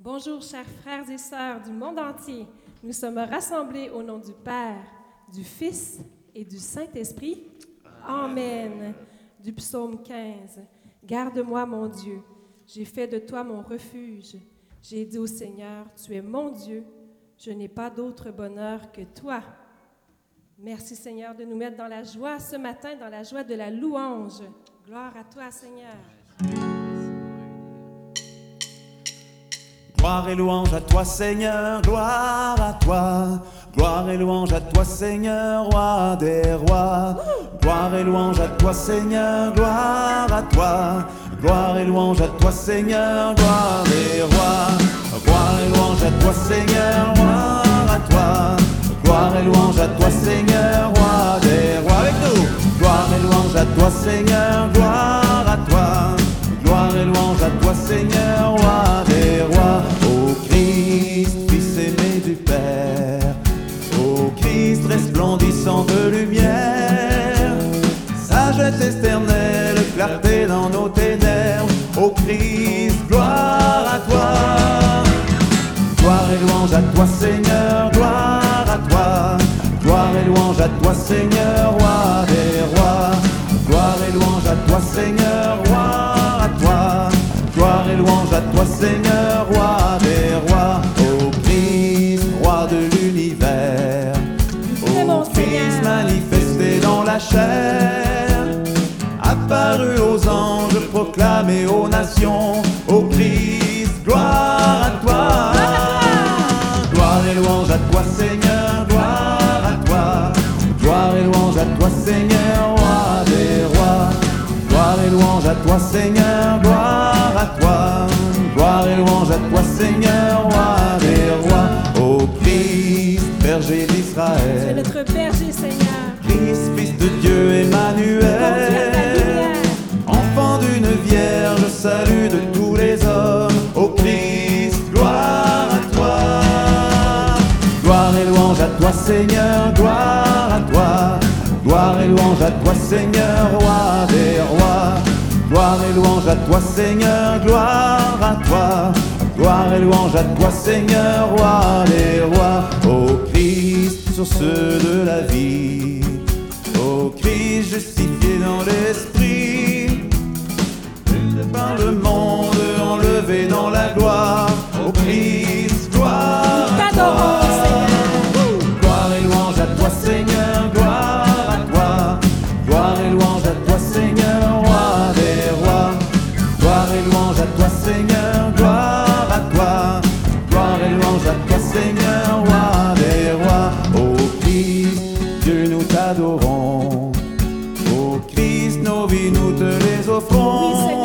Bonjour, chers frères et sœurs du monde entier. Nous sommes rassemblés au nom du Père, du Fils et du Saint-Esprit. Amen. Du psaume 15. Garde-moi, mon Dieu. J'ai fait de toi mon refuge. J'ai dit au Seigneur, tu es mon Dieu. Je n'ai pas d'autre bonheur que toi. Merci Seigneur de nous mettre dans la joie ce matin, dans la joie de la louange. Gloire à toi Seigneur. Gloire et louange à toi Seigneur, gloire à toi. Gloire et louange à toi Seigneur, roi des rois. Gloire et louange à toi Seigneur, gloire à toi. Gloire et louange à toi Seigneur, gloire des rois. Gloire et louange à toi Seigneur, gloire à toi. Gloire et louange à toi Seigneur, roi des rois. Avec nous. Gloire et louange à toi Seigneur, gloire à toi. Et louange à toi Seigneur, roi des rois. Ô Christ, Fils aimé du Père. Ô Christ resplendissant de lumière. Sagesse éternelle, clarté dans nos ténèbres. Ô Christ, gloire à toi. Gloire et louange à toi Seigneur, gloire à toi. Gloire et louange à toi Seigneur, roi à toi Seigneur, roi des rois. Ô Christ, roi de l'univers. Bon Ô Christ manifesté dans la chair. Apparu aux anges, proclamé aux nations. Ô Christ, gloire à toi. Gloire et louange à toi Seigneur, gloire à toi. Gloire et louange à toi Seigneur, roi des rois. Gloire et louange à toi Seigneur, gloire Seigneur, gloire à toi. Gloire et louange à toi Seigneur, roi des rois. Gloire et louange à toi Seigneur, gloire à toi. Gloire et louange à toi Seigneur, roi des rois. Ô Christ, sur ceux de la vie. T'offrons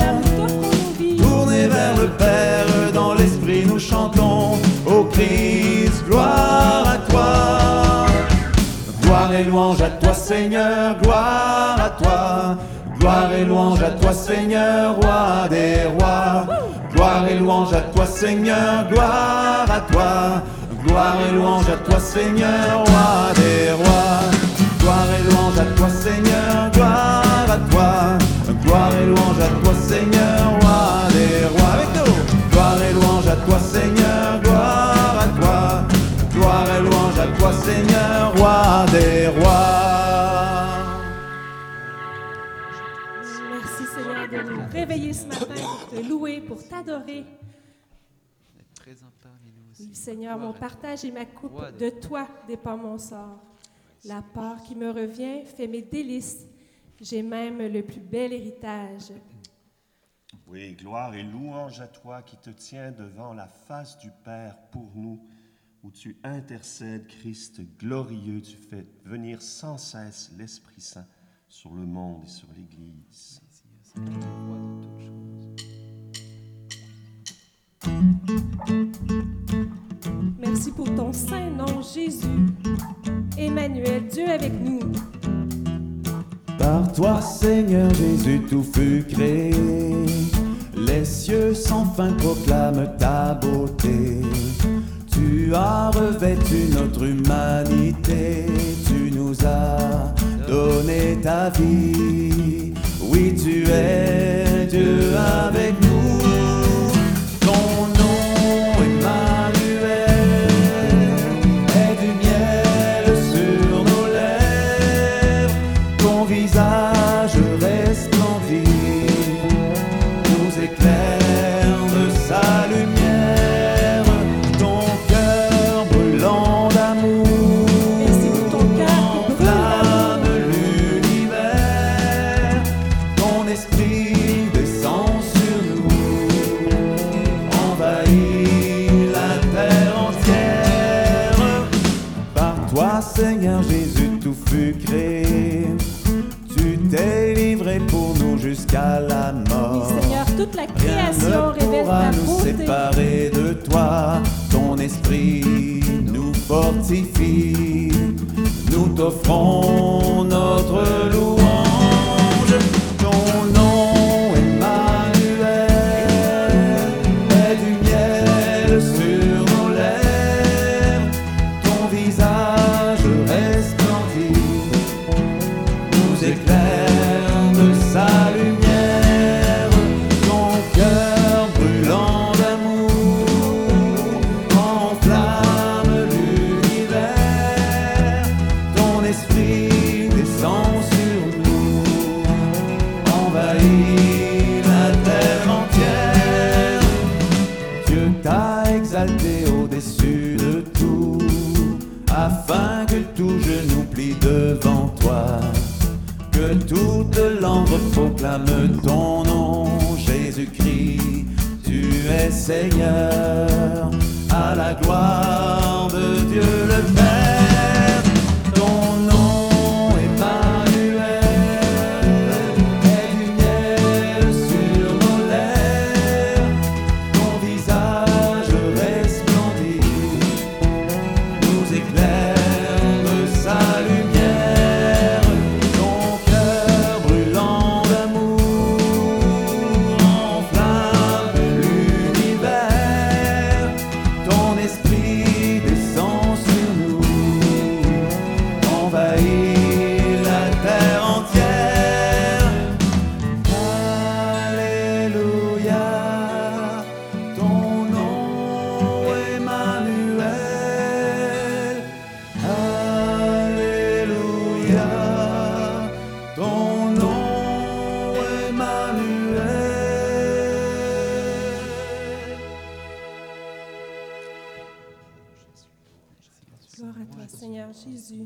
vers le Père, dans l'Esprit nous chantons. Ô Christ, gloire à toi. Gloire et louange à toi Seigneur, gloire à toi. Gloire et louange à toi Seigneur, roi des rois. Gloire et louange à toi Seigneur, gloire à toi. Gloire et louange à toi Seigneur, roi des rois. Gloire et louange à toi Seigneur, gloire à toi. Gloire et louange à toi Seigneur, roi des rois. Avec nous. Gloire et louange à toi Seigneur, gloire à toi. Gloire et louange à toi Seigneur, roi des rois. Merci Seigneur de nous réveiller ce matin pour te louer, pour t'adorer. Oui, Seigneur, mon partage et ma coupe, de toi dépend mon sort. La part qui me revient fait mes délices. J'ai même le plus bel héritage. Oui, gloire et louange à toi qui te tiens devant la face du Père pour nous, où tu intercèdes, Christ glorieux, tu fais venir sans cesse l'Esprit Saint sur le monde et sur l'Église. Merci pour ton saint nom, Jésus. Emmanuel, Dieu avec nous. Toi, Seigneur Jésus, tout fut créé. Les cieux sans fin proclament ta beauté. Tu as revêtu notre humanité. Tu nous as donné ta vie. Oui, tu es Dieu avec nous. Rien ne pourra nous séparer de toi. Ton esprit nous fortifie. Nous t'offrons notre louange. Esprit descend sur nous, envahit la terre entière. Dieu t'a exalté au-dessus de tout, afin que tout genou plie devant toi. Que toute langue proclame ton nom, Jésus-Christ, tu es Seigneur, à la gloire de Dieu le Père. Jésus.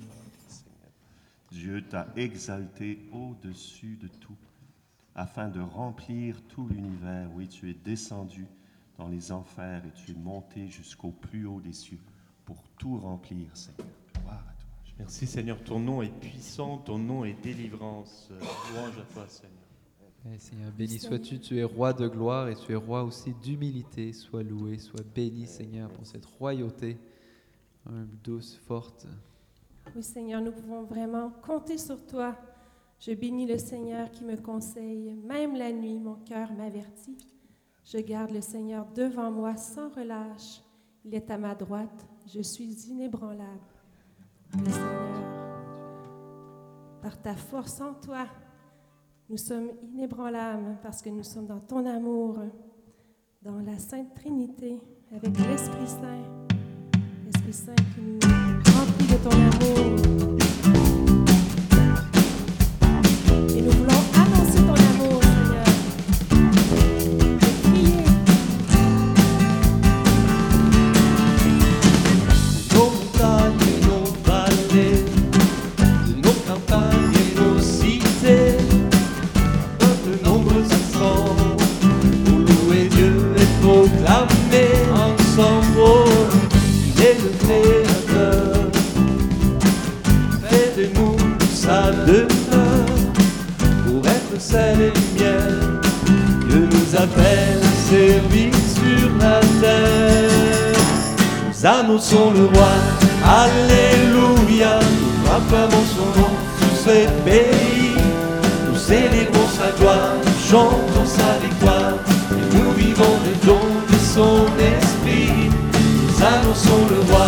Dieu t'a exalté au-dessus de tout, afin de remplir tout l'univers. Oui, tu es descendu dans les enfers et tu es monté jusqu'au plus haut des cieux pour tout remplir, Seigneur. Gloire à toi. Merci Seigneur, ton nom est puissant, ton nom est délivrance. Louange à toi Seigneur. Eh, Seigneur, béni sois-tu, tu es roi de gloire et tu es roi aussi d'humilité. Sois loué, sois béni, Seigneur, pour cette royauté humble, douce, forte. Oui, Seigneur, nous pouvons vraiment compter sur toi. Je bénis le Seigneur qui me conseille. Même la nuit, mon cœur m'avertit. Je garde le Seigneur devant moi sans relâche. Il est à ma droite. Je suis inébranlable. Seigneur, par ta force en toi, nous sommes inébranlables parce que nous sommes dans ton amour, dans la Sainte Trinité, avec l'Esprit Saint. L'Esprit Saint qui nous ton amour. Nous annonçons le roi, Alléluia, nous acclamons son nom sur ces pays. Nous célébrons sa gloire, nous chantons sa victoire, et nous vivons le don de son esprit. Nous annonçons le roi,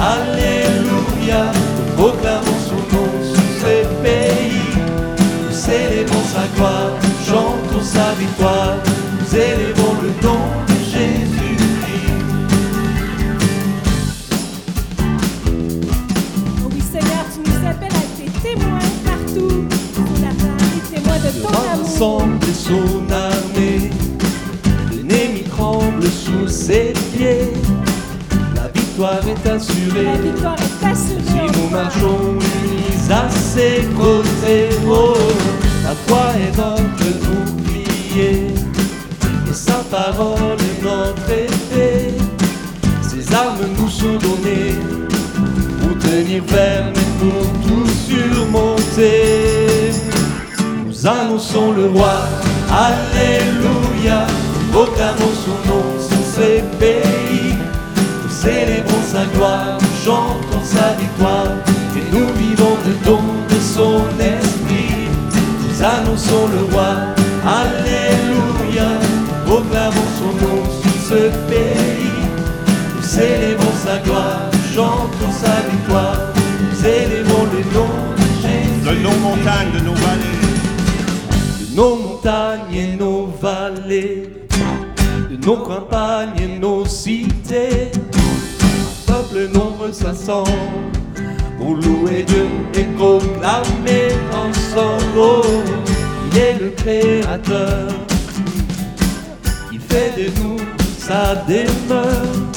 Alléluia, nous proclamons son nom sur ces pays. Nous célébrons sa gloire, nous chantons sa victoire, nous élevons le don ensemble de son armée. L'ennemi tremble sous ses pieds. La victoire est assurée. La victoire est assurée. Si nous marchons unis à ses côtés, oh, la foi est notre bouclier. Et sa parole est notre épée. Ses armes nous sont données pour tenir ferme et pour tout surmonter. Nous annonçons le roi, Alléluia, proclamons son nom sur ces pays. Nous célébrons sa gloire, nous chantons sa victoire, et nous vivons le don de son esprit. Nous annonçons le roi, Alléluia, proclamons son nom sur ce pays. Nous célébrons sa gloire, nos campagnes et nos cités. Un peuple nombreux s'assemble pour louer Dieu et proclamer ensemble. Oh, il est le Créateur, il fait de nous sa demeure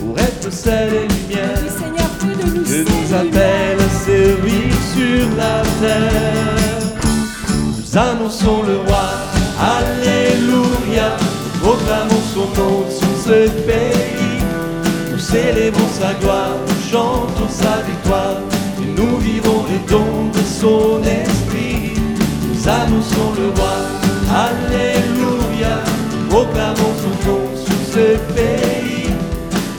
pour être sel et lumière. Oui, Seigneur, nous saints nous appelle à servir sur la terre. Nous annonçons le roi, Alléluia. Proclamons son nom sur ce pays. Nous célébrons sa gloire, nous chantons sa victoire. Et nous vivons les dons de son esprit. Nous annonçons le roi, Alléluia. Proclamons son nom sur ce pays.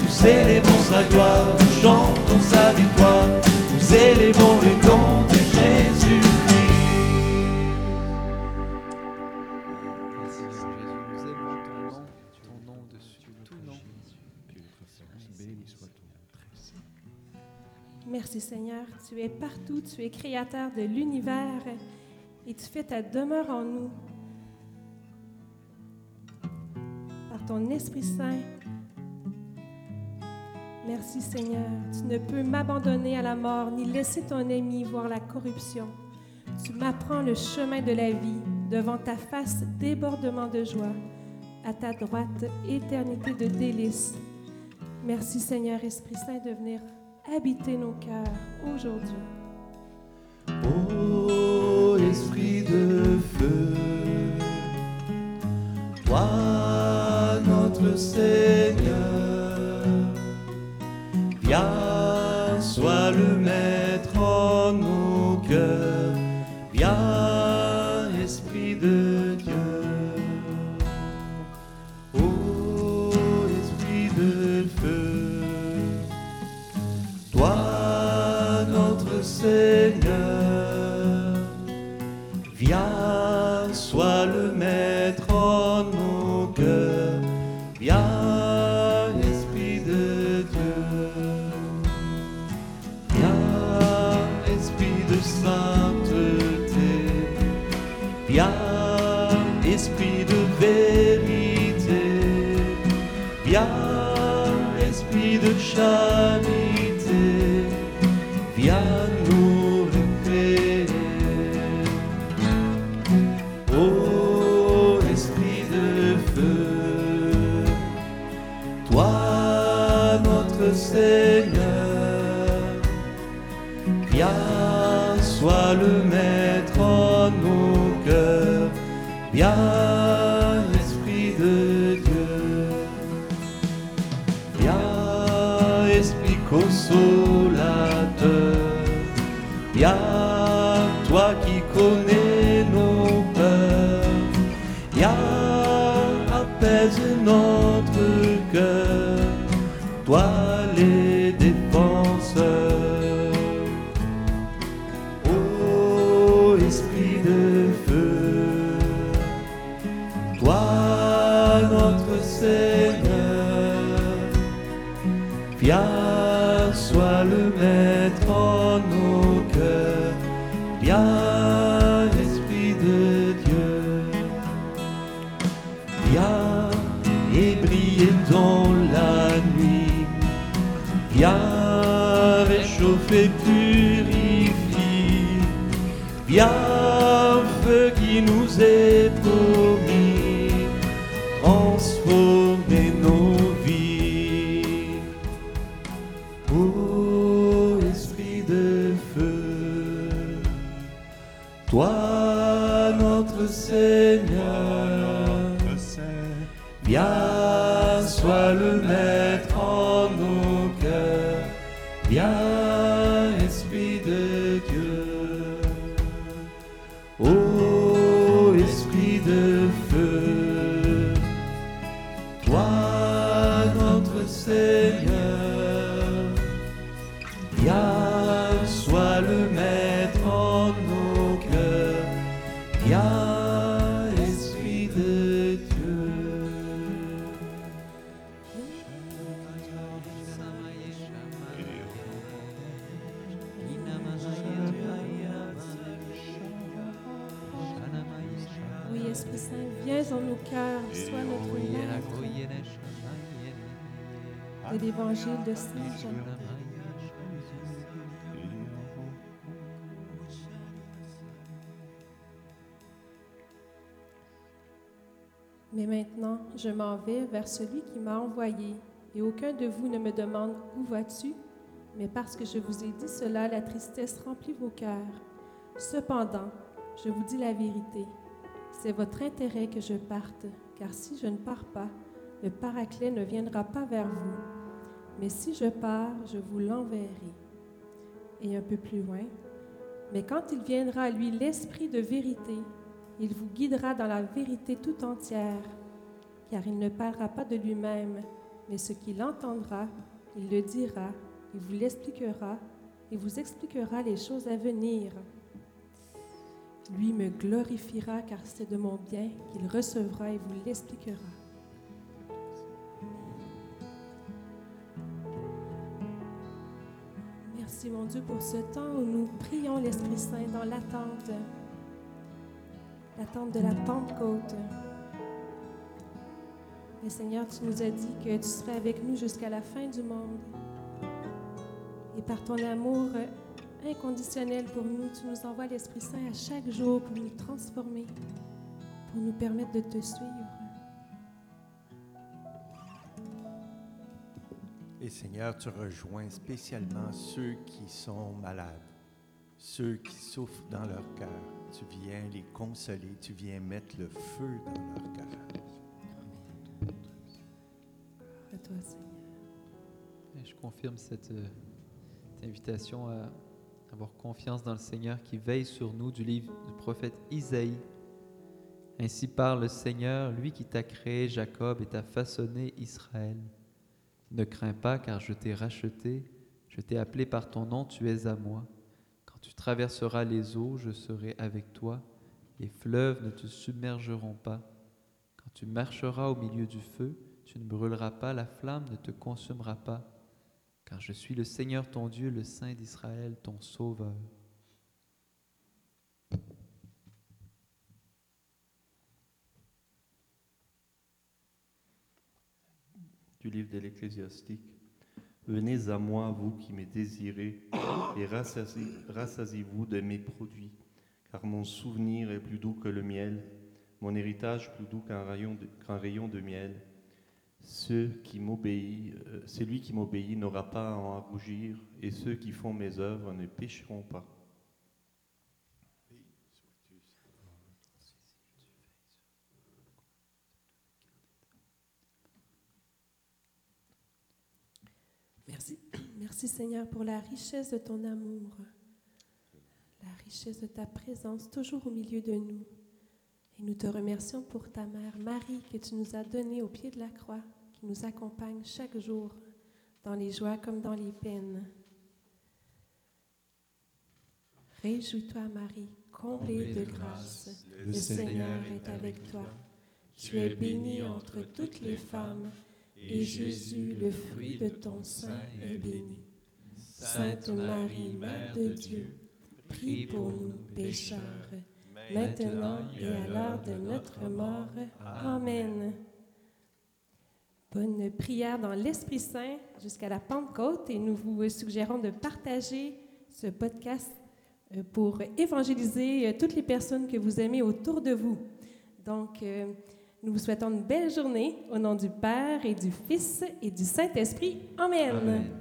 Nous célébrons sa gloire, nous chantons sa victoire, nous élevons Seigneur, tu es partout, tu es créateur de l'univers et tu fais ta demeure en nous. Par ton Esprit Saint. Merci Seigneur, tu ne peux m'abandonner à la mort ni laisser ton ami voir la corruption. Tu m'apprends le chemin de la vie, devant ta face débordement de joie, à ta droite éternité de délices. Merci Seigneur Esprit Saint de venir habiter nos cœurs aujourd'hui. Ô esprit de feu, toi notre Seigneur, Seigneur, viens, sois le maître en nos cœurs, viens, Esprit de Dieu, viens, Esprit de sainteté, viens, Esprit de vérité, viens, Esprit de charité, Seigneur, viens, sois le maître en nos cœurs, viens, Esprit de Dieu. Viens, Esprit consolateur, Esprit de feu, toi notre Seigneur, viens, transformer Mais maintenant, je m'en vais vers celui qui m'a envoyé, et aucun de vous ne me demande où vas-tu, mais parce que je vous ai dit cela, la tristesse remplit vos cœurs. Cependant, je vous dis la vérité, c'est votre intérêt que je parte, car si je ne pars pas, le Paraclet ne viendra pas vers vous. Mais si je pars, je vous l'enverrai. Et un peu plus loin, mais quand il viendra, lui, l'Esprit de vérité, il vous guidera dans la vérité tout entière, car il ne parlera pas de lui-même, mais ce qu'il entendra, il le dira, il vous l'expliquera, et vous expliquera les choses à venir. Lui me glorifiera, car c'est de mon bien qu'il recevra et vous l'expliquera. Mon Dieu pour ce temps où nous prions l'Esprit Saint dans l'attente, l'attente de la Pentecôte. Mais Seigneur, tu nous as dit que tu serais avec nous jusqu'à la fin du monde. Et par ton amour inconditionnel pour nous, tu nous envoies l'Esprit Saint à chaque jour pour nous transformer, pour nous permettre de te suivre. Et Seigneur, tu rejoins spécialement ceux qui sont malades, ceux qui souffrent dans leur cœur. Tu viens les consoler, tu viens mettre le feu dans leur cœur. À toi, Seigneur. Je confirme cette, euh, cette invitation à avoir confiance dans le Seigneur qui veille sur nous du livre du prophète Isaïe. Ainsi parle le Seigneur, lui qui t'a créé Jacob et t'a façonné Israël. Ne crains pas car je t'ai racheté, je t'ai appelé par ton nom, tu es à moi. Quand tu traverseras les eaux, je serai avec toi, les fleuves ne te submergeront pas. Quand tu marcheras au milieu du feu, tu ne brûleras pas, la flamme ne te consumera pas car je suis le Seigneur ton Dieu, le Saint d'Israël, ton Sauveur. Livre de l'Ecclésiastique. Venez à moi, vous qui me désirez, et rassasi- rassasiez-vous de mes produits, car mon souvenir est plus doux que le miel, mon héritage plus doux qu'un rayon de, miel. Ceux qui m'obéit, euh, celui qui m'obéit n'aura pas à en rougir, et ceux qui font mes œuvres ne pécheront pas. Merci. Seigneur pour la richesse de ton amour, la richesse de ta présence toujours au milieu de nous. Et nous te remercions pour ta mère Marie que tu nous as donnée au pied de la croix, qui nous accompagne chaque jour dans les joies comme dans les peines. Réjouis-toi Marie, comblée de grâce, le Seigneur est avec toi. Tu es bénie entre toutes les femmes, et Jésus, le fruit de ton sein, est béni. Sainte Marie, Mère de Dieu, prie pour nous pécheurs, maintenant et à l'heure de notre mort. Amen. Bonne prière dans l'Esprit Saint jusqu'à la Pentecôte et nous vous suggérons de partager ce podcast euh, pour évangéliser euh, toutes les personnes que vous aimez autour de vous. Donc, euh, nous vous souhaitons une belle journée au nom du Père et du Fils et du Saint-Esprit. Amen.